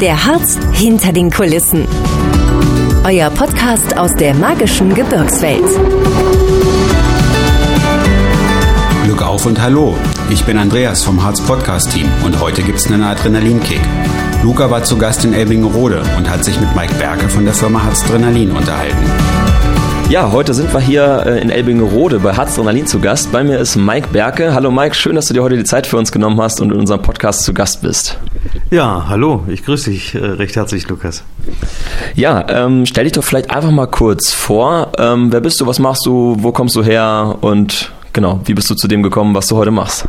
Der Harz hinter den Kulissen. Euer Podcast aus der magischen Gebirgswelt. Glück auf und hallo. Ich bin Andreas vom Harz Podcast Team und heute gibt's einen Adrenalinkick. Luca war zu Gast in Elbingerode und hat sich mit Mike Berke von der Firma Harz Adrenalin unterhalten. Ja, heute sind wir hier äh, in Elbingerode bei Harz Adrenalin zu Gast. Bei mir ist Mike Berke. Hallo Mike, schön, dass du dir heute die Zeit für uns genommen hast und in unserem Podcast zu Gast bist. Ja, hallo, ich grüße dich äh, recht herzlich, Lukas. Ja, ähm, stell dich doch vielleicht einfach mal kurz vor. Ähm, wer bist du, was machst du, wo kommst du her und genau, wie bist du zu dem gekommen, was du heute machst?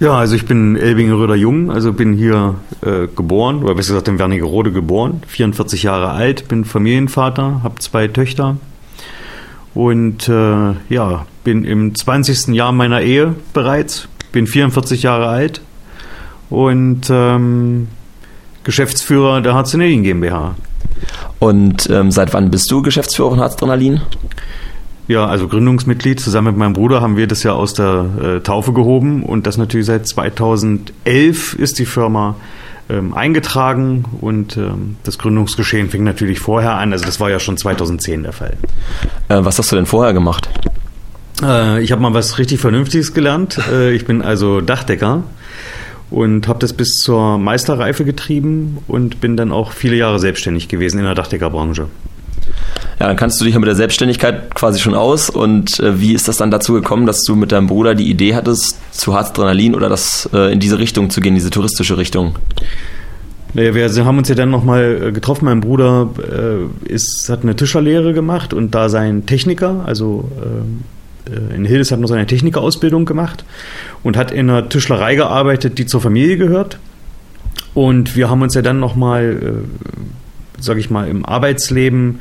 Ja, also ich bin Elbingeröder Jung, also bin hier äh, geboren, oder besser gesagt in Wernigerode geboren, 44 Jahre alt, bin Familienvater, habe zwei Töchter, und äh, ja, bin im 20. Jahr meiner Ehe bereits, bin 44 Jahre alt und ähm, Geschäftsführer der Harzenelin GmbH. Und ähm, seit wann bist du Geschäftsführer von Harzdrenalin? Ja, also Gründungsmitglied. Zusammen mit meinem Bruder haben wir das ja aus der äh, Taufe gehoben und das natürlich seit 2011 ist die Firma ähm, eingetragen und ähm, das Gründungsgeschehen fing natürlich vorher an. Also das war ja schon 2010 der Fall. Äh, was hast du denn vorher gemacht? Äh, ich habe mal was richtig Vernünftiges gelernt. Äh, ich bin also Dachdecker und habe das bis zur Meisterreife getrieben und bin dann auch viele Jahre selbstständig gewesen in der Dachdeckerbranche. Ja, dann kannst du dich ja mit der Selbstständigkeit quasi schon aus. Und äh, wie ist das dann dazu gekommen, dass du mit deinem Bruder die Idee hattest, zu Harzdrenalin oder das äh, in diese Richtung zu gehen, diese touristische Richtung? Naja, wir haben uns ja dann nochmal äh, getroffen. Mein Bruder äh, ist, hat eine Tischlerlehre gemacht und da sein Techniker, also äh, in Hildes hat noch seine Technikerausbildung gemacht und hat in einer Tischlerei gearbeitet, die zur Familie gehört. Und wir haben uns ja dann nochmal, äh, sag ich mal, im Arbeitsleben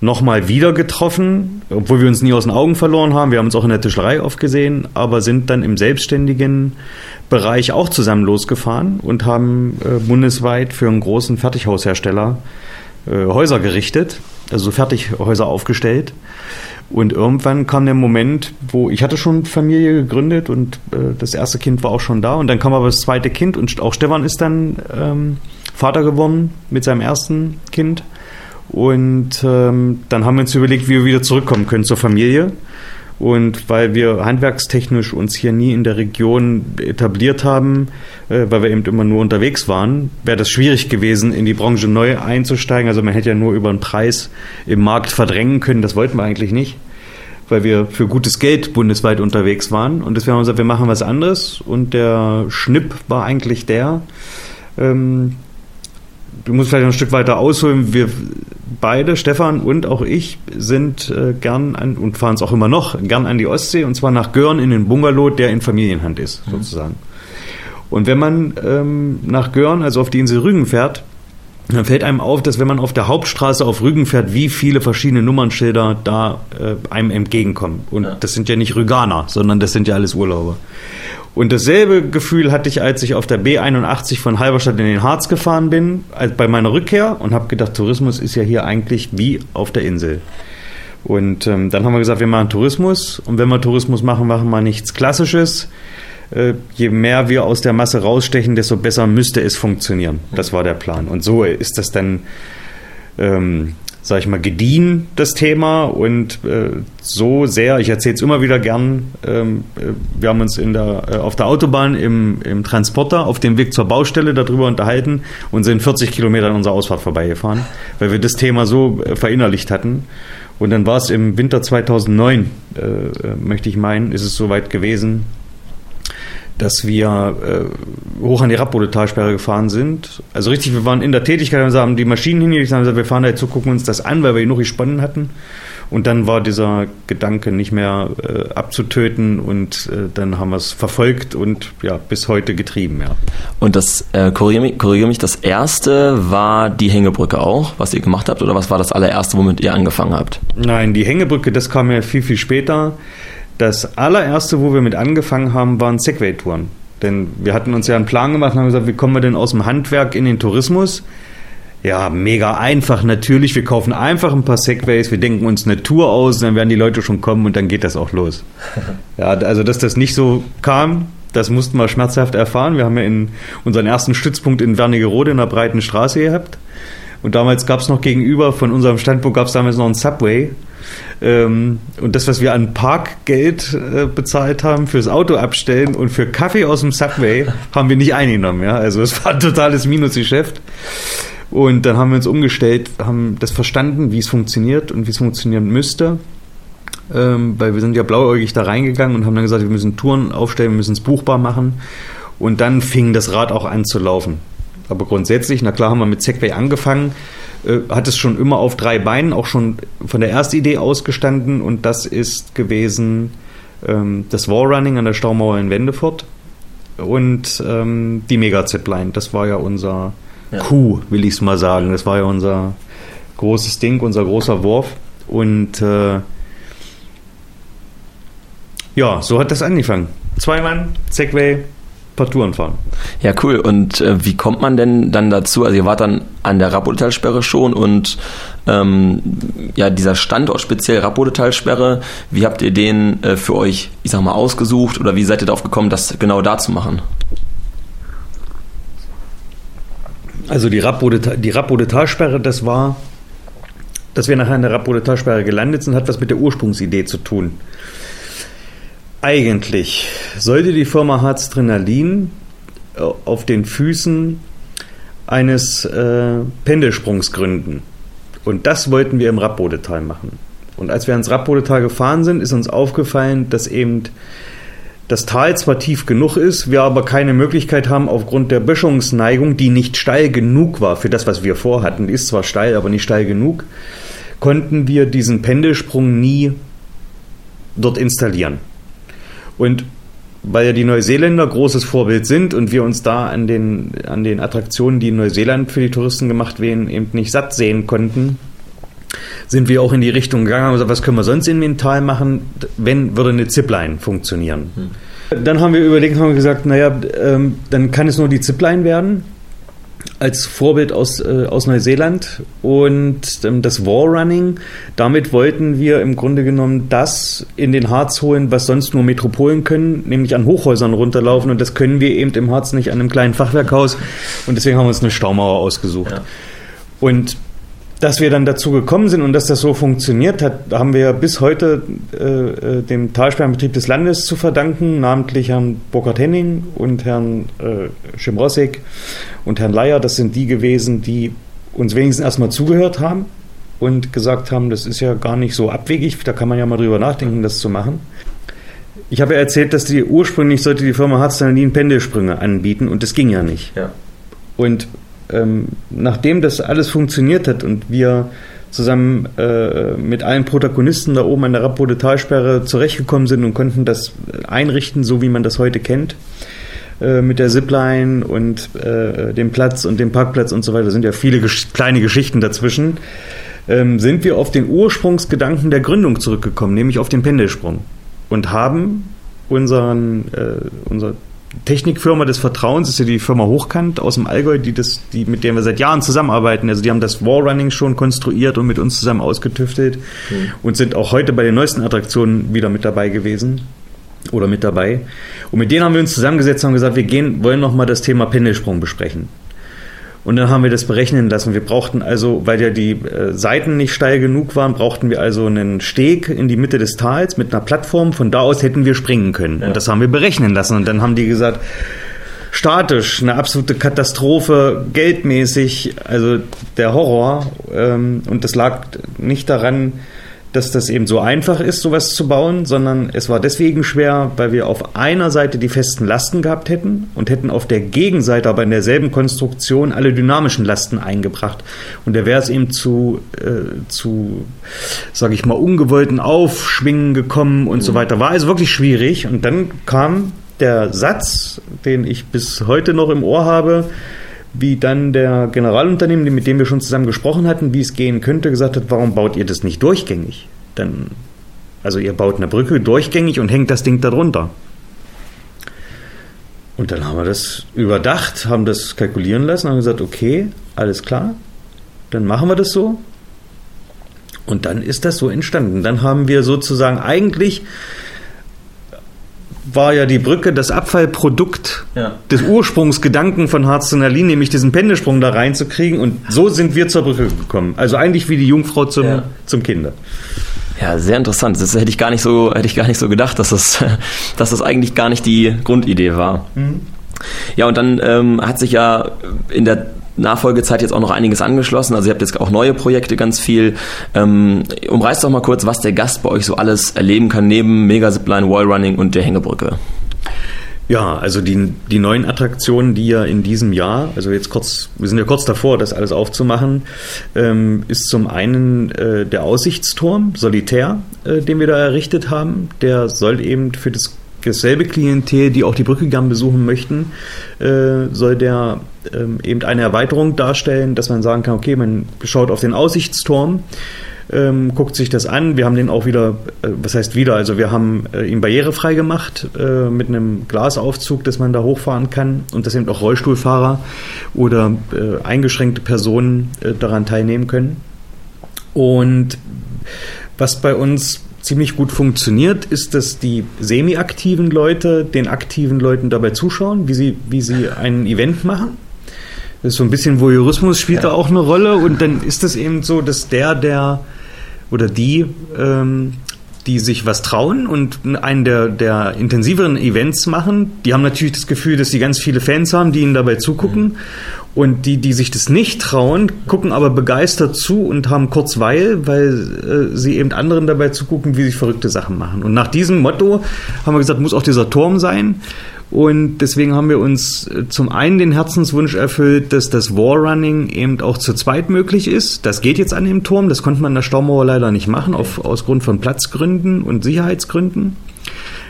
nochmal wieder getroffen, obwohl wir uns nie aus den Augen verloren haben. Wir haben uns auch in der Tischlerei oft gesehen, aber sind dann im selbstständigen Bereich auch zusammen losgefahren und haben äh, bundesweit für einen großen Fertighaushersteller äh, Häuser gerichtet, also Fertighäuser aufgestellt. Und irgendwann kam der Moment, wo ich hatte schon Familie gegründet und äh, das erste Kind war auch schon da. Und dann kam aber das zweite Kind und auch Stefan ist dann ähm, Vater geworden mit seinem ersten Kind. Und ähm, dann haben wir uns überlegt, wie wir wieder zurückkommen können zur Familie. Und weil wir handwerkstechnisch uns hier nie in der Region etabliert haben, äh, weil wir eben immer nur unterwegs waren, wäre das schwierig gewesen, in die Branche neu einzusteigen. Also man hätte ja nur über den Preis im Markt verdrängen können. Das wollten wir eigentlich nicht, weil wir für gutes Geld bundesweit unterwegs waren. Und deswegen haben wir gesagt, wir machen was anderes. Und der Schnipp war eigentlich der, ähm, du musst vielleicht noch ein Stück weiter ausholen. Wir beide, Stefan und auch ich, sind äh, gern an und fahren es auch immer noch gern an die Ostsee und zwar nach Görn in den Bungalow, der in Familienhand ist, mhm. sozusagen. Und wenn man ähm, nach Görn, also auf die Insel Rügen fährt, dann fällt einem auf, dass wenn man auf der Hauptstraße auf Rügen fährt, wie viele verschiedene Nummernschilder da äh, einem entgegenkommen. Und ja. das sind ja nicht Rüganer, sondern das sind ja alles Urlauber. Und dasselbe Gefühl hatte ich, als ich auf der B81 von Halberstadt in den Harz gefahren bin, als bei meiner Rückkehr und habe gedacht, Tourismus ist ja hier eigentlich wie auf der Insel. Und ähm, dann haben wir gesagt, wir machen Tourismus und wenn wir Tourismus machen, machen wir nichts Klassisches. Äh, je mehr wir aus der Masse rausstechen, desto besser müsste es funktionieren. Das war der Plan. Und so ist das dann ähm, sag ich mal, gediehen, das Thema. Und äh, so sehr, ich erzähle es immer wieder gern, ähm, äh, wir haben uns in der, äh, auf der Autobahn im, im Transporter auf dem Weg zur Baustelle darüber unterhalten und sind 40 Kilometer an unserer Ausfahrt vorbeigefahren, weil wir das Thema so äh, verinnerlicht hatten. Und dann war es im Winter 2009, äh, möchte ich meinen, ist es soweit gewesen, dass wir äh, hoch an die Rappbodetalsperre gefahren sind. Also richtig, wir waren in der Tätigkeit, wir haben die Maschinen hingelegt, haben gesagt, wir fahren da jetzt so, gucken uns das an, weil wir genug gesponnen hatten. Und dann war dieser Gedanke nicht mehr äh, abzutöten und äh, dann haben wir es verfolgt und ja, bis heute getrieben, ja. Und das, äh, korrigiere mich, korrigier mich, das erste war die Hängebrücke auch, was ihr gemacht habt, oder was war das allererste, womit ihr angefangen habt? Nein, die Hängebrücke, das kam ja viel, viel später. Das allererste, wo wir mit angefangen haben, waren Segway-Touren. Denn wir hatten uns ja einen Plan gemacht und haben gesagt, wie kommen wir denn aus dem Handwerk in den Tourismus? Ja, mega einfach natürlich. Wir kaufen einfach ein paar Segways, wir denken uns eine Tour aus, dann werden die Leute schon kommen und dann geht das auch los. Ja, also dass das nicht so kam, Das mussten wir schmerzhaft erfahren. Wir haben ja in unseren ersten Stützpunkt in Wernigerode in der breiten Straße gehabt. Und damals gab es noch gegenüber von unserem Standpunkt gab es damals noch einen Subway. Ähm, und das, was wir an Parkgeld äh, bezahlt haben fürs Auto abstellen und für Kaffee aus dem Subway, haben wir nicht eingenommen. Ja? Also es war ein totales Minusgeschäft. Und dann haben wir uns umgestellt, haben das verstanden, wie es funktioniert und wie es funktionieren müsste. Ähm, weil wir sind ja blauäugig da reingegangen und haben dann gesagt, wir müssen Touren aufstellen, wir müssen es buchbar machen. Und dann fing das Rad auch an zu laufen. Aber grundsätzlich, na klar haben wir mit Segway angefangen, äh, hat es schon immer auf drei Beinen, auch schon von der ersten Idee ausgestanden und das ist gewesen ähm, das Wallrunning an der Staumauer in Wendefurt und ähm, die Mega-Zipline. Das war ja unser ja. Coup, will ich es mal sagen. Das war ja unser großes Ding, unser großer Wurf und äh, ja, so hat das angefangen. Zwei Mann, Segway, paar Touren fahren. Ja, cool. Und äh, wie kommt man denn dann dazu? Also ihr wart dann an der Rappodetalsperre schon und ähm, ja, dieser Standort speziell Rappodetalsperre, wie habt ihr den äh, für euch, ich sag mal, ausgesucht oder wie seid ihr darauf gekommen, das genau da zu machen? Also die Rappodetalsperre, das war, dass wir nachher in der Rappodetalsperre gelandet sind, hat was mit der Ursprungsidee zu tun. Eigentlich sollte die Firma Harzdrenalin äh, auf den Füßen eines äh, Pendelsprungs gründen. Und das wollten wir im Rappbodetal machen. Und als wir ans Rappbodetal gefahren sind, ist uns aufgefallen, dass eben das Tal zwar tief genug ist, wir aber keine Möglichkeit haben, aufgrund der Böschungsneigung, die nicht steil genug war für das, was wir vorhatten, ist zwar steil, aber nicht steil genug, konnten wir diesen Pendelsprung nie dort installieren. Und weil ja die Neuseeländer großes Vorbild sind und wir uns da an den, an den Attraktionen, die in Neuseeland für die Touristen gemacht werden, eben nicht satt sehen konnten, sind wir auch in die Richtung gegangen und gesagt, was können wir sonst in Mental machen, wenn würde eine Zipline funktionieren. Hm. Dann haben wir überlegt, haben wir gesagt, naja, ähm, dann kann es nur die Zipline werden als Vorbild aus, äh, aus Neuseeland und ähm, das Wallrunning. Damit wollten wir im Grunde genommen das in den Harz holen, was sonst nur Metropolen können, nämlich an Hochhäusern runterlaufen und das können wir eben im Harz nicht an einem kleinen Fachwerkhaus und deswegen haben wir uns eine Staumauer ausgesucht. Ja. Und dass wir dann dazu gekommen sind und dass das so funktioniert hat, haben wir bis heute äh, äh, dem Talsperrenbetrieb des Landes zu verdanken, namentlich Herrn Burkhard Henning und Herrn äh, Schimrossek und Herrn Leier. Das sind die gewesen, die uns wenigstens erstmal zugehört haben und gesagt haben, das ist ja gar nicht so abwegig, da kann man ja mal drüber nachdenken, das zu machen. Ich habe ja erzählt, dass die ursprünglich sollte die Firma Harzdalin Pendelsprünge anbieten und das ging ja nicht. Ja. Und ähm, nachdem das alles funktioniert hat und wir zusammen äh, mit allen Protagonisten da oben an der Rappodetalsperre zurechtgekommen sind und konnten das einrichten, so wie man das heute kennt, äh, mit der Zipline und äh, dem Platz und dem Parkplatz und so weiter, sind ja viele gesch kleine Geschichten dazwischen, ähm, sind wir auf den Ursprungsgedanken der Gründung zurückgekommen, nämlich auf den Pendelsprung und haben unseren, äh, unser Technikfirma des Vertrauens ist ja die Firma Hochkant aus dem Allgäu, die das, die, mit der wir seit Jahren zusammenarbeiten. Also die haben das Wallrunning schon konstruiert und mit uns zusammen ausgetüftelt mhm. und sind auch heute bei den neuesten Attraktionen wieder mit dabei gewesen oder mit dabei. Und mit denen haben wir uns zusammengesetzt und gesagt, wir gehen, wollen nochmal das Thema Pendelsprung besprechen. Und dann haben wir das berechnen lassen. Wir brauchten also, weil ja die äh, Seiten nicht steil genug waren, brauchten wir also einen Steg in die Mitte des Tals mit einer Plattform. Von da aus hätten wir springen können. Ja. Und das haben wir berechnen lassen. Und dann haben die gesagt, statisch, eine absolute Katastrophe, geldmäßig, also der Horror. Ähm, und das lag nicht daran, dass das eben so einfach ist, sowas zu bauen, sondern es war deswegen schwer, weil wir auf einer Seite die festen Lasten gehabt hätten und hätten auf der Gegenseite aber in derselben Konstruktion alle dynamischen Lasten eingebracht. Und da wäre es eben zu, äh, zu sage ich mal, ungewollten Aufschwingen gekommen und mhm. so weiter. War also wirklich schwierig. Und dann kam der Satz, den ich bis heute noch im Ohr habe, wie dann der Generalunternehmen, mit dem wir schon zusammen gesprochen hatten, wie es gehen könnte, gesagt hat, warum baut ihr das nicht durchgängig? Dann, also ihr baut eine Brücke durchgängig und hängt das Ding darunter. Und dann haben wir das überdacht, haben das kalkulieren lassen, haben gesagt, okay, alles klar, dann machen wir das so. Und dann ist das so entstanden. Dann haben wir sozusagen eigentlich war ja die Brücke das Abfallprodukt Ja. des Ursprungsgedanken von Harzenalin, nämlich diesen Pendelsprung da reinzukriegen. Und so sind wir zur Brücke gekommen. Also eigentlich wie die Jungfrau zum, Ja. zum Kinder. Ja, sehr interessant. Das hätte ich gar nicht so, hätte ich gar nicht so gedacht, dass das, dass das eigentlich gar nicht die Grundidee war. Ja, und dann ähm, hat sich ja in der Nachfolgezeit jetzt auch noch einiges angeschlossen. Also ihr habt jetzt auch neue Projekte ganz viel. Ähm, umreißt doch mal kurz, was der Gast bei euch so alles erleben kann neben Megazipline, Wallrunning und der Hängebrücke. Ja, also die, die neuen Attraktionen, die ja in diesem Jahr, also jetzt kurz, wir sind ja kurz davor, das alles aufzumachen, ähm, ist zum einen äh, der Aussichtsturm, Solitär, äh, den wir da errichtet haben. Der soll eben für das dasselbe Klientel, die auch die Brücke gern besuchen möchten, äh, soll der ähm, eben eine Erweiterung darstellen, dass man sagen kann, okay, man schaut auf den Aussichtsturm, ähm, guckt sich das an. Wir haben den auch wieder, äh, was heißt wieder, also wir haben äh, ihn barrierefrei gemacht äh, mit einem Glasaufzug, dass man da hochfahren kann und dass eben auch Rollstuhlfahrer oder äh, eingeschränkte Personen äh, daran teilnehmen können. Und was bei uns ziemlich gut funktioniert, ist, dass die semi-aktiven Leute den aktiven Leuten dabei zuschauen, wie sie, wie sie ein Event machen. Das ist so ein bisschen Voyeurismus spielt da auch eine Rolle und dann ist es eben so, dass der, der oder die, ähm, die sich was trauen und einen der, der intensiveren Events machen, die haben natürlich das Gefühl, dass sie ganz viele Fans haben, die ihnen dabei zugucken. Und die, die sich das nicht trauen, gucken aber begeistert zu und haben Kurzweil, weil äh, sie eben anderen dabei zugucken, wie sie verrückte Sachen machen. Und nach diesem Motto haben wir gesagt, muss auch dieser Turm sein. Und deswegen haben wir uns äh, zum einen den Herzenswunsch erfüllt, dass das Warrunning eben auch zu zweit möglich ist. Das geht jetzt an dem Turm, das konnte man in der Staumauer leider nicht machen, auf, aus Grund von Platzgründen und Sicherheitsgründen.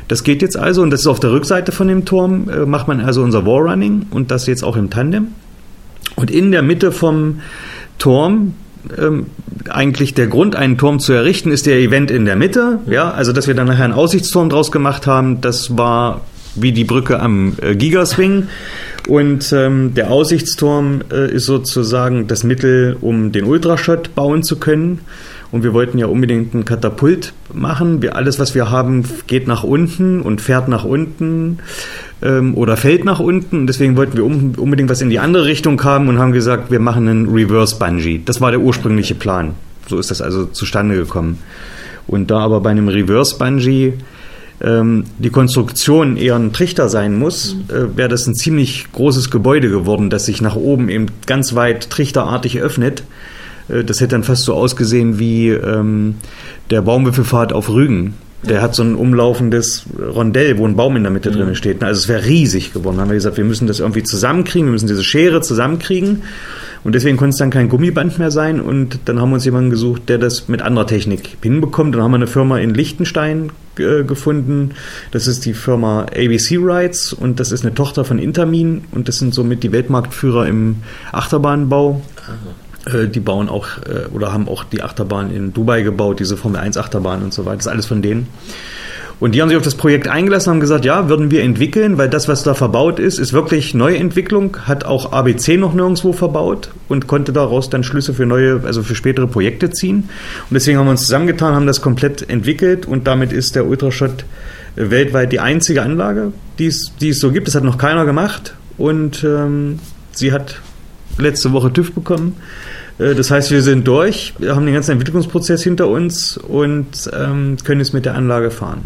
Das geht jetzt also und das ist auf der Rückseite von dem Turm, äh, macht man also unser Warrunning und das jetzt auch im Tandem. Und in der Mitte vom Turm, ähm, eigentlich der Grund, einen Turm zu errichten, ist der Event in der Mitte. Ja, also dass wir dann nachher einen Aussichtsturm draus gemacht haben, das war wie die Brücke am äh, Gigaswing. Und ähm, der Aussichtsturm äh, ist sozusagen das Mittel, um den Ultrashot bauen zu können. Und wir wollten ja unbedingt einen Katapult machen. Wir, alles, was wir haben, geht nach unten und fährt nach unten ähm, oder fällt nach unten. Und deswegen wollten wir um, unbedingt was in die andere Richtung haben und haben gesagt, wir machen einen Reverse Bungee. Das war der ursprüngliche Plan. So ist das also zustande gekommen. Und da aber bei einem Reverse Bungee ähm, die Konstruktion eher ein Trichter sein muss, äh, wäre das ein ziemlich großes Gebäude geworden, das sich nach oben eben ganz weit trichterartig öffnet. Äh, das hätte dann fast so ausgesehen wie ähm, der Baumwipfelpfad auf Rügen. Der hat so ein umlaufendes Rondell, wo ein Baum in der Mitte drin steht. Also es wäre riesig geworden. Da haben wir gesagt, wir müssen das irgendwie zusammenkriegen, wir müssen diese Schere zusammenkriegen. Und deswegen konnte es dann kein Gummiband mehr sein. Und dann haben wir uns jemanden gesucht, der das mit anderer Technik hinbekommt. Dann haben wir eine Firma in Liechtenstein äh, gefunden. Das ist die Firma ABC Rides und das ist eine Tochter von Intermin. Und das sind somit die Weltmarktführer im Achterbahnbau. Äh, Die bauen auch äh, oder haben auch die Achterbahn in Dubai gebaut, diese Formel 1 Achterbahn und so weiter. Das ist alles von denen. Und die haben sich auf das Projekt eingelassen haben gesagt, ja, würden wir entwickeln, weil das, was da verbaut ist, ist wirklich Neuentwicklung, hat auch ABC noch nirgendwo verbaut und konnte daraus dann Schlüsse für neue, also für spätere Projekte ziehen. Und deswegen haben wir uns zusammengetan, haben das komplett entwickelt und damit ist der Ultrashot äh, weltweit die einzige Anlage, die es, die es so gibt. Das hat noch keiner gemacht und ähm, sie hat letzte Woche TÜV bekommen. Äh, Das heißt, wir sind durch, wir haben den ganzen Entwicklungsprozess hinter uns und ähm, können jetzt mit der Anlage fahren.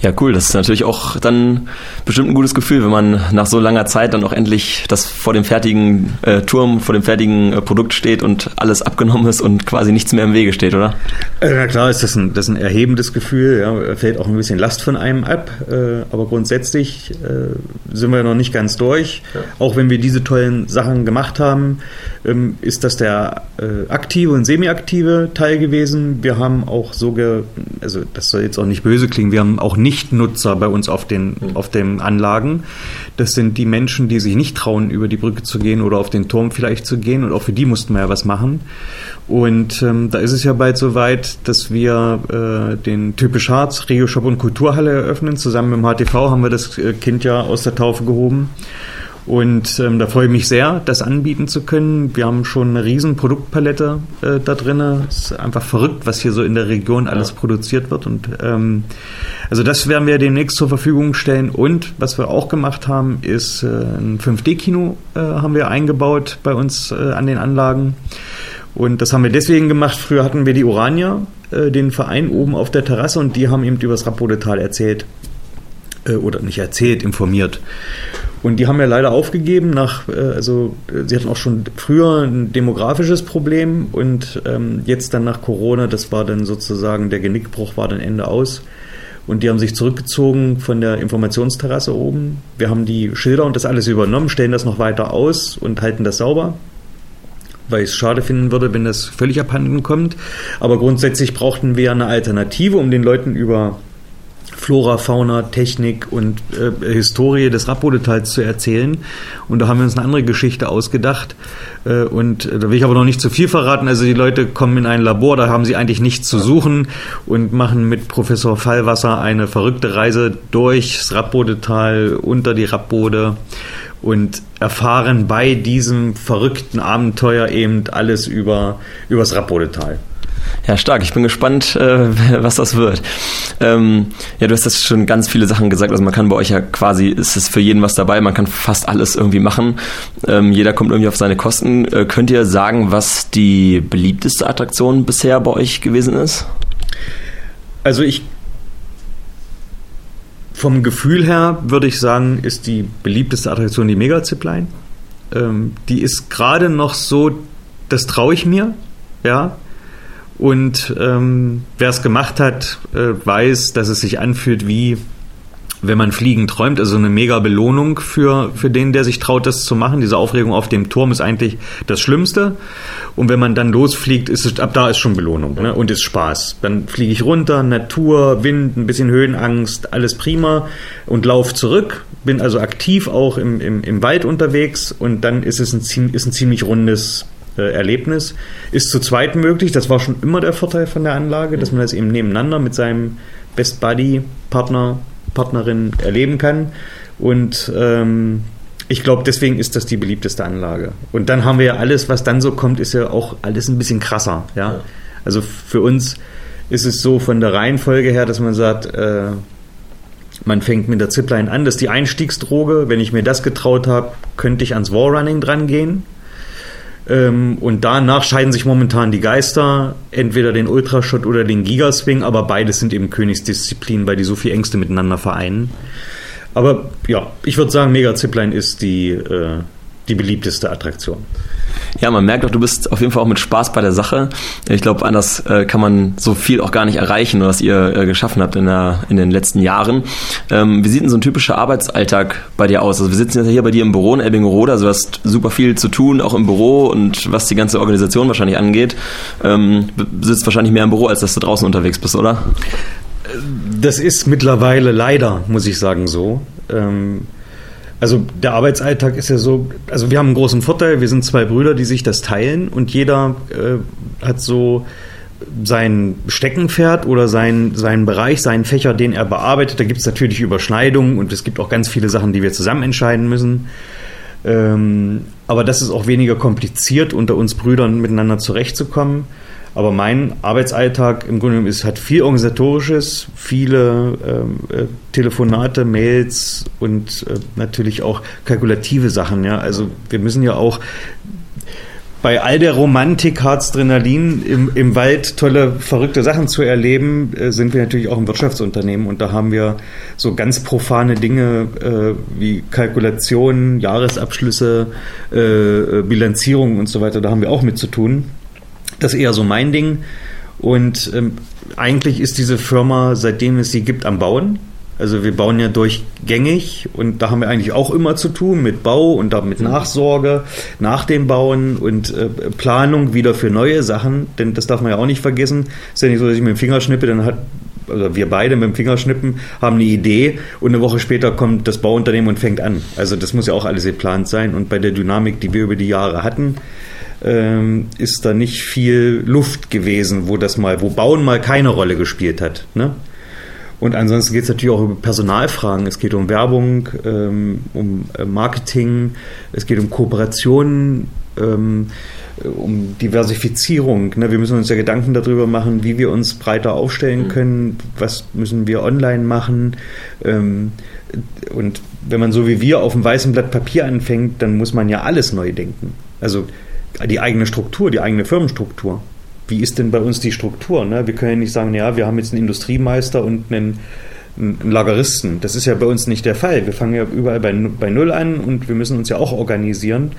Ja, cool. Das ist natürlich auch dann bestimmt ein gutes Gefühl, wenn man nach so langer Zeit dann auch endlich das vor dem fertigen äh, Turm, vor dem fertigen äh, Produkt steht und alles abgenommen ist und quasi nichts mehr im Wege steht, oder? Äh, Na klar ist das ein, das ist ein erhebendes Gefühl, ja, fällt auch ein bisschen Last von einem ab, äh, aber grundsätzlich äh, sind wir noch nicht ganz durch. Auch wenn wir diese tollen Sachen gemacht haben, ähm, ist das der äh, aktive und semi-aktive Teil gewesen. Wir haben auch sogar, also das soll jetzt auch nicht böse klingen, wir haben auch Nicht-Nutzer bei uns auf den, auf den Anlagen. Das sind die Menschen, die sich nicht trauen, über die Brücke zu gehen oder auf den Turm vielleicht zu gehen und auch für die mussten wir ja was machen. Und ähm, da ist es ja bald soweit, dass wir äh, den Typisch Harz Regio Shop und Kulturhalle eröffnen. Zusammen mit dem HTV haben wir das äh, Kind ja aus der Taufe gehoben. Und ähm, da freue ich mich sehr, das anbieten zu können. Wir haben schon eine riesen Produktpalette äh, da drin. Es ist einfach verrückt, was hier so in der Region alles ja. produziert wird. Und ähm, also das werden wir demnächst zur Verfügung stellen. Und was wir auch gemacht haben, ist äh, ein 5D-Kino äh, haben wir eingebaut bei uns äh, an den Anlagen. Und das haben wir deswegen gemacht. Früher hatten wir die Urania, äh, den Verein oben auf der Terrasse, und die haben eben über das Rappodetal erzählt. Äh, oder nicht erzählt, informiert. Und die haben ja leider aufgegeben nach, äh, also sie hatten auch schon früher ein demografisches Problem und ähm, jetzt dann nach Corona, das war dann sozusagen, der Genickbruch war dann Ende aus. Und die haben sich zurückgezogen von der Informationsterrasse oben. Wir haben die Schilder und das alles übernommen, stellen das noch weiter aus und halten das sauber weil ich es schade finden würde, wenn das völlig abhanden kommt. Aber grundsätzlich brauchten wir eine Alternative, um den Leuten über Flora, Fauna, Technik und äh, Historie des Rappodetals zu erzählen. Und da haben wir uns eine andere Geschichte ausgedacht. Äh, und äh, da will ich aber noch nicht zu viel verraten. Also die Leute kommen in ein Labor, da haben sie eigentlich nichts zu suchen und machen mit Professor Fallwasser eine verrückte Reise durchs Rappodetal, unter die Rappode und erfahren bei diesem verrückten Abenteuer eben alles über übers Rappodetal. Ja, stark. Ich bin gespannt, äh, was das wird. Ähm, ja, du hast jetzt schon ganz viele Sachen gesagt. Also man kann bei euch ja quasi, ist es für jeden was dabei. Man kann fast alles irgendwie machen. Ähm, jeder kommt irgendwie auf seine Kosten. Äh, könnt ihr sagen, was die beliebteste Attraktion bisher bei euch gewesen ist? Also ich vom Gefühl her würde ich sagen, ist die beliebteste Attraktion die Mega-Zipline. Ähm, die ist gerade noch so, das traue ich mir, ja. Und ähm, wer es gemacht hat, äh, weiß, dass es sich anfühlt wie wenn man fliegen träumt, also eine mega Belohnung für, für den, der sich traut, das zu machen. Diese Aufregung auf dem Turm ist eigentlich das Schlimmste. Und wenn man dann losfliegt, ist es, ab da ist schon Belohnung ne? und ist Spaß. Dann fliege ich runter, Natur, Wind, ein bisschen Höhenangst, alles prima und laufe zurück. Bin also aktiv auch im, im, im Wald unterwegs und dann ist es ein, ist ein ziemlich rundes äh, Erlebnis. Ist zu zweit möglich, das war schon immer der Vorteil von der Anlage, dass man das eben nebeneinander mit seinem Best Buddy Partner, Partnerin erleben kann. Und ähm, ich glaube, deswegen ist das die beliebteste Anlage. Und dann haben wir ja alles, was dann so kommt, ist ja auch alles ein bisschen krasser. Ja? ja. Also für uns ist es so von der Reihenfolge her, dass man sagt, äh, man fängt mit der Zipline an, das ist die Einstiegsdroge. Wenn ich mir das getraut habe, könnte ich ans Wallrunning dran gehen. Ähm, und danach scheiden sich momentan die Geister, entweder den Ultrashot oder den Gigaswing, aber beides sind eben Königsdisziplinen, weil die so viel Ängste miteinander vereinen. Aber ja, ich würde sagen, Mega Zipline ist die, äh, die beliebteste Attraktion. Ja, man merkt doch, du bist auf jeden Fall auch mit Spaß bei der Sache. Ich glaube, anders äh, kann man so viel auch gar nicht erreichen, was ihr äh, geschaffen habt in, der, in den letzten Jahren. Ähm, wie sieht denn so ein typischer Arbeitsalltag bei dir aus? Also wir sitzen jetzt hier bei dir im Büro in Ebbingerode, also du hast super viel zu tun, auch im Büro und was die ganze Organisation wahrscheinlich angeht. Ähm, sitzt wahrscheinlich mehr im Büro, als dass du draußen unterwegs bist, oder? Das ist mittlerweile leider, muss ich sagen, so. Ähm also der Arbeitsalltag ist ja so, also wir haben einen großen Vorteil, wir sind zwei Brüder, die sich das teilen und jeder äh, hat so sein Steckenpferd oder sein, seinen Bereich, seinen Fächer, den er bearbeitet. Da gibt es natürlich Überschneidungen und es gibt auch ganz viele Sachen, die wir zusammen entscheiden müssen. Ähm, aber das ist auch weniger kompliziert, unter uns Brüdern miteinander zurechtzukommen. Aber mein Arbeitsalltag im Grunde genommen ist, hat viel Organisatorisches, viele ähm, äh, Telefonate, Mails und äh, natürlich auch kalkulative Sachen. Ja? Also wir müssen ja auch bei all der Romantik, Harzdrenalin im, im Wald tolle, verrückte Sachen zu erleben, äh, sind wir natürlich auch ein Wirtschaftsunternehmen und da haben wir so ganz profane Dinge äh, wie Kalkulationen, Jahresabschlüsse, äh, äh Bilanzierung und so weiter, da haben wir auch mit zu tun. Das ist eher so mein Ding. Und ähm, eigentlich ist diese Firma, seitdem es sie gibt, am Bauen. Also wir bauen ja durchgängig und da haben wir eigentlich auch immer zu tun mit Bau und da mit Nachsorge nach dem Bauen und äh, Planung wieder für neue Sachen, denn das darf man ja auch nicht vergessen. Ist ja nicht so, dass ich mit dem Finger schnippe, dann hat also wir beide mit dem Fingerschnippen haben eine Idee und eine Woche später kommt das Bauunternehmen und fängt an. Also das muss ja auch alles geplant sein und bei der Dynamik, die wir über die Jahre hatten, ähm, ist da nicht viel Luft gewesen, wo das mal, wo Bauen mal keine Rolle gespielt hat. Ne? Und ansonsten geht es natürlich auch über Personalfragen. Es geht um Werbung, ähm, um äh, Marketing, es geht um Kooperationen, ähm, um Diversifizierung. Ne? Wir müssen uns ja Gedanken darüber machen, wie wir uns breiter aufstellen mhm. können, was müssen wir online machen. Ähm, und wenn man so wie wir auf einem weißen Blatt Papier anfängt, dann muss man ja alles neu denken. Also die eigene Struktur, die eigene Firmenstruktur. Wie ist denn bei uns die Struktur? Ne? Wir können ja nicht sagen, ja, wir haben jetzt einen Industriemeister und einen, einen Lageristen. Das ist ja bei uns nicht der Fall. Wir fangen ja überall bei, bei Null an und wir müssen uns ja auch organisieren.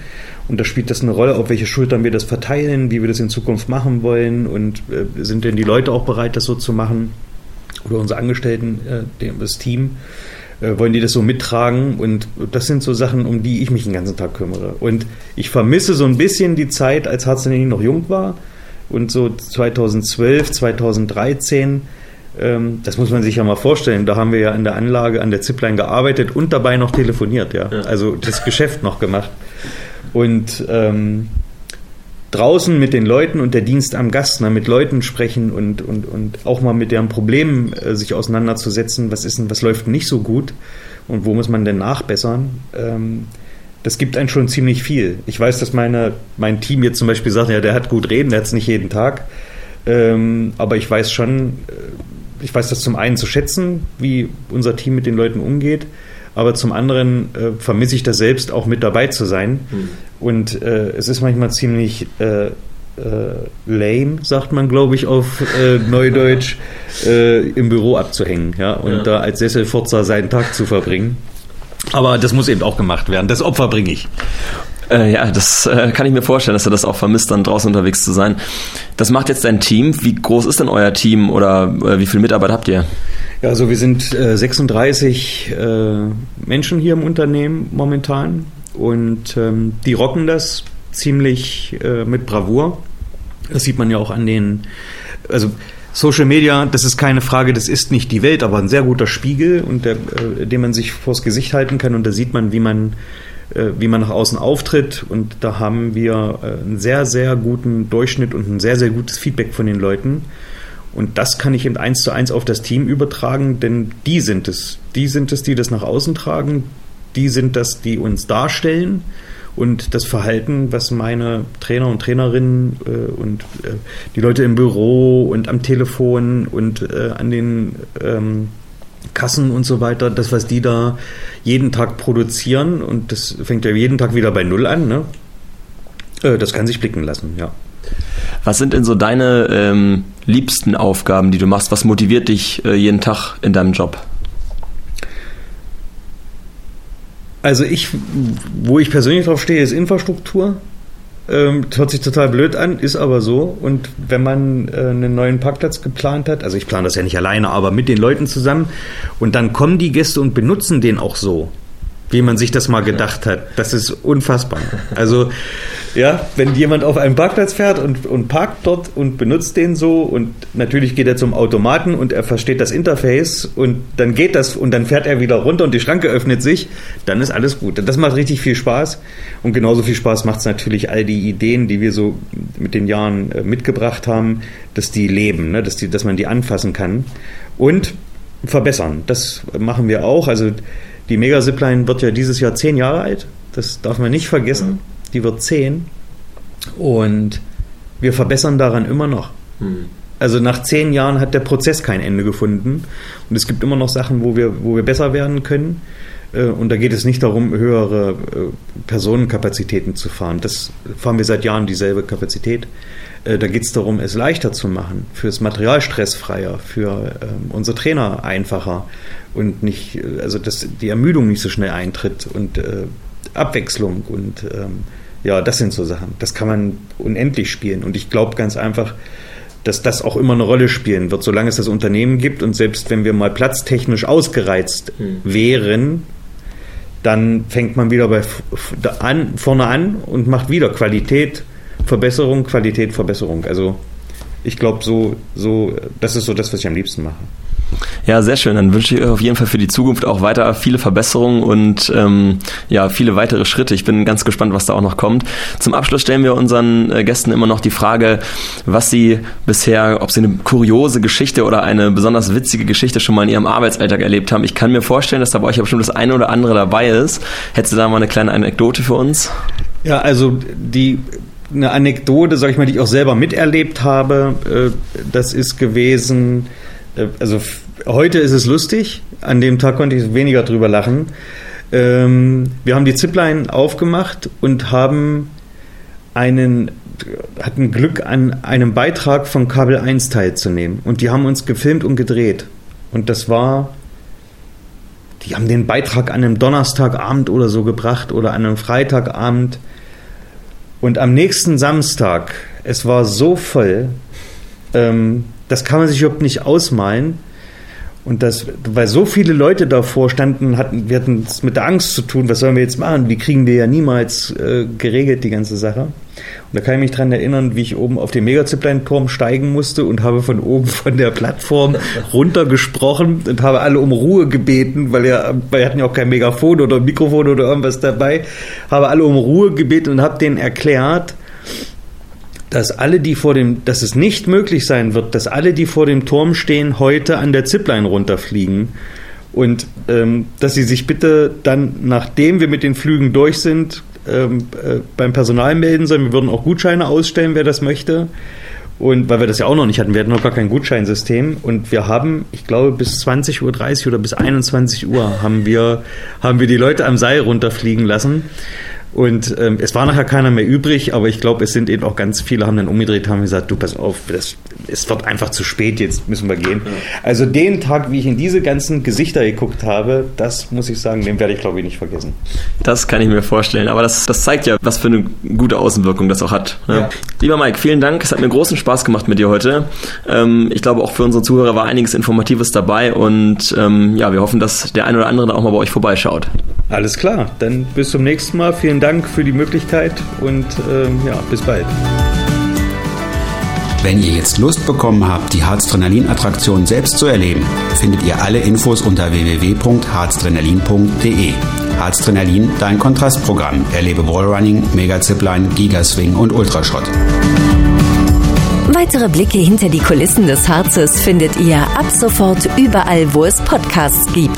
Und da spielt das eine Rolle, auf welche Schultern wir das verteilen, wie wir das in Zukunft machen wollen und äh, sind denn die Leute auch bereit, das so zu machen? Oder unsere Angestellten, äh, das Team wollen die das so mittragen? Und das sind so Sachen, um die ich mich den ganzen Tag kümmere. Und ich vermisse so ein bisschen die Zeit, als Harzenini noch jung war. Und so 2012, 2013, ähm, das muss man sich ja mal vorstellen, da haben wir ja an der Anlage, an der Zipline gearbeitet und dabei noch telefoniert, ja. ja. Also das Geschäft noch gemacht. Und ähm, draußen mit den Leuten und der Dienst am Gast, ne, mit Leuten sprechen und, und, und auch mal mit deren Problemen äh, sich auseinanderzusetzen, was ist denn, was läuft nicht so gut und wo muss man denn nachbessern, ähm, das gibt einen schon ziemlich viel. Ich weiß, dass meine, mein Team jetzt zum Beispiel sagt, ja, der hat gut reden, der hat es nicht jeden Tag, ähm, aber ich weiß schon, äh, ich weiß das zum einen zu schätzen, wie unser Team mit den Leuten umgeht, aber zum anderen äh, vermisse ich das selbst auch mit dabei zu sein. Mhm. Und äh, es ist manchmal ziemlich äh, äh lame, sagt man, glaube ich, auf äh, Neudeutsch, äh, im Büro abzuhängen ja? und ja. da als Sesselfurzer seinen Tag zu verbringen. Aber das muss eben auch gemacht werden. Das Opfer bringe ich. Äh, ja, das äh, kann ich mir vorstellen, dass du das auch vermisst, dann draußen unterwegs zu sein. Das macht jetzt dein Team. Wie groß ist denn euer Team oder äh, wie viele Mitarbeiter habt ihr? Ja, also wir sind 36 äh, äh, Menschen hier im Unternehmen momentan und ähm, die rocken das ziemlich äh, mit Bravour. Das sieht man ja auch an den, also Social Media, das ist keine Frage, das ist nicht die Welt, aber ein sehr guter Spiegel, und der, äh, den man sich vors Gesicht halten kann. Und da sieht man, wie man, äh, wie man nach außen auftritt. Und da haben wir äh, einen sehr, sehr guten Durchschnitt und ein sehr, sehr gutes Feedback von den Leuten. Und das kann ich eben eins zu eins auf das Team übertragen, denn die sind es. Die sind es, die das nach außen tragen. Die sind das, die uns darstellen. Und das Verhalten, was meine Trainer und Trainerinnen äh, und äh, die Leute im Büro und am Telefon und äh, an den ähm, Kassen und so weiter, das, was die da jeden Tag produzieren, und das fängt ja jeden Tag wieder bei Null an, ne? Äh, das kann sich blicken lassen, ja. Was sind denn so deine ähm, liebsten Aufgaben, die du machst? Was motiviert dich äh, jeden Tag in deinem Job? Also ich, wo ich persönlich drauf stehe, ist Infrastruktur. Ähm, hört sich total blöd an, ist aber so. Und wenn man äh, einen neuen Parkplatz geplant hat, also ich plane das ja nicht alleine, aber mit den Leuten zusammen, und dann kommen die Gäste und benutzen den auch so wie man sich das mal gedacht hat. Das ist unfassbar. Also, ja, wenn jemand auf einen Parkplatz fährt und, und parkt dort und benutzt den so und natürlich geht er zum Automaten und er versteht das Interface und dann geht das und dann fährt er wieder runter und die Schranke öffnet sich, dann ist alles gut. Das macht richtig viel Spaß und genauso viel Spaß macht es natürlich all die Ideen, die wir so mit den Jahren äh, mitgebracht haben, dass die leben, ne? dass, die, dass man die anfassen kann und verbessern. Das machen wir auch. Also die Mega Zipline wird ja dieses Jahr zehn Jahre alt. Das darf man nicht vergessen. Die wird zehn. Und wir verbessern daran immer noch. Mhm. Also nach zehn Jahren hat der Prozess kein Ende gefunden. Und es gibt immer noch Sachen, wo wir, wo wir besser werden können. Äh, und da geht es nicht darum, höhere äh, Personenkapazitäten zu fahren. Das fahren wir seit Jahren dieselbe Kapazität. Äh, da geht es darum, es leichter zu machen, fürs Material stressfreier, für ähm, unsere Trainer einfacher, und nicht, also dass die Ermüdung nicht so schnell eintritt und äh, Abwechslung und ähm, ja, das sind so Sachen. Das kann man unendlich spielen und ich glaube ganz einfach, dass das auch immer eine Rolle spielen wird, solange es das Unternehmen gibt und selbst wenn wir mal platztechnisch ausgereizt mhm. wären, dann fängt man wieder bei an, vorne an und macht wieder Qualität, Verbesserung, Qualität, Verbesserung. Also ich glaube, so, so, das ist so das, was ich am liebsten mache. Ja, sehr schön. Dann wünsche ich euch auf jeden Fall für die Zukunft auch weiter viele Verbesserungen und ähm, ja, viele weitere Schritte. Ich bin ganz gespannt, was da auch noch kommt. Zum Abschluss stellen wir unseren äh, Gästen immer noch die Frage, was sie bisher, ob sie eine kuriose Geschichte oder eine besonders witzige Geschichte schon mal in ihrem Arbeitsalltag erlebt haben. Ich kann mir vorstellen, dass da bei euch ja bestimmt das eine oder andere dabei ist. Hättest du da mal eine kleine Anekdote für uns? Ja, also die eine Anekdote, sag ich mal, die ich auch selber miterlebt habe, äh, das ist gewesen, äh, also heute ist es lustig, an dem Tag konnte ich weniger drüber lachen. Ähm, wir haben die Zipline aufgemacht und haben einen, hatten Glück, an einem Beitrag von Kabel 1 teilzunehmen. Und die haben uns gefilmt und gedreht. Und das war, die haben den Beitrag an einem Donnerstagabend oder so gebracht oder an einem Freitagabend. Und am nächsten Samstag, es war so voll, ähm, das kann man sich überhaupt nicht ausmalen. Und das, weil so viele Leute davor standen, hatten, wir hatten es mit der Angst zu tun, was sollen wir jetzt machen? Die kriegen wir ja niemals äh, geregelt, die ganze Sache. Und da kann ich mich dran erinnern, wie ich oben auf den Megazipline-Turm steigen musste und habe von oben von der Plattform runtergesprochen und habe alle um Ruhe gebeten, weil, ja, wir hatten ja auch kein Megafon oder Mikrofon oder irgendwas dabei, habe alle um Ruhe gebeten und habe denen erklärt, dass alle, die vor dem, dass es nicht möglich sein wird, dass alle, die vor dem Turm stehen, heute an der Zipline runterfliegen. Und ähm, dass sie sich bitte dann, nachdem wir mit den Flügen durch sind, ähm, äh, beim Personal melden sollen. Wir würden auch Gutscheine ausstellen, wer das möchte. Und weil wir das ja auch noch nicht hatten, wir hatten noch gar kein Gutscheinsystem. Und wir haben, ich glaube, bis 20.30 Uhr oder bis 21 Uhr haben wir, haben wir die Leute am Seil runterfliegen lassen. Und ähm, es war nachher keiner mehr übrig, aber ich glaube, es sind eben auch ganz viele, haben dann umgedreht, haben gesagt, du pass auf, das, es wird einfach zu spät, jetzt müssen wir gehen. Also den Tag, wie ich in diese ganzen Gesichter geguckt habe, das muss ich sagen, den werde ich glaube ich nicht vergessen. Das kann ich mir vorstellen, aber das, das zeigt ja, was für eine gute Außenwirkung das auch hat. Ne? Ja. Lieber Mike, vielen Dank, es hat mir großen Spaß gemacht mit dir heute. Ähm, ich glaube, auch für unsere Zuhörer war einiges Informatives dabei und ähm, ja, wir hoffen, dass der eine oder andere da auch mal bei euch vorbeischaut. Alles klar, dann bis zum nächsten Mal. Vielen Dank für die Möglichkeit und ähm, ja, bis bald. Wenn ihr jetzt Lust bekommen habt, die Harzdrenalin-Attraktion selbst zu erleben, findet ihr alle Infos unter www.harzdrenalin.de. Harzdrenalin, dein Kontrastprogramm. Erlebe Wallrunning, Mega-Zipline, Gigaswing und Ultraschrott. Weitere Blicke hinter die Kulissen des Harzes findet ihr ab sofort überall, wo es Podcasts gibt.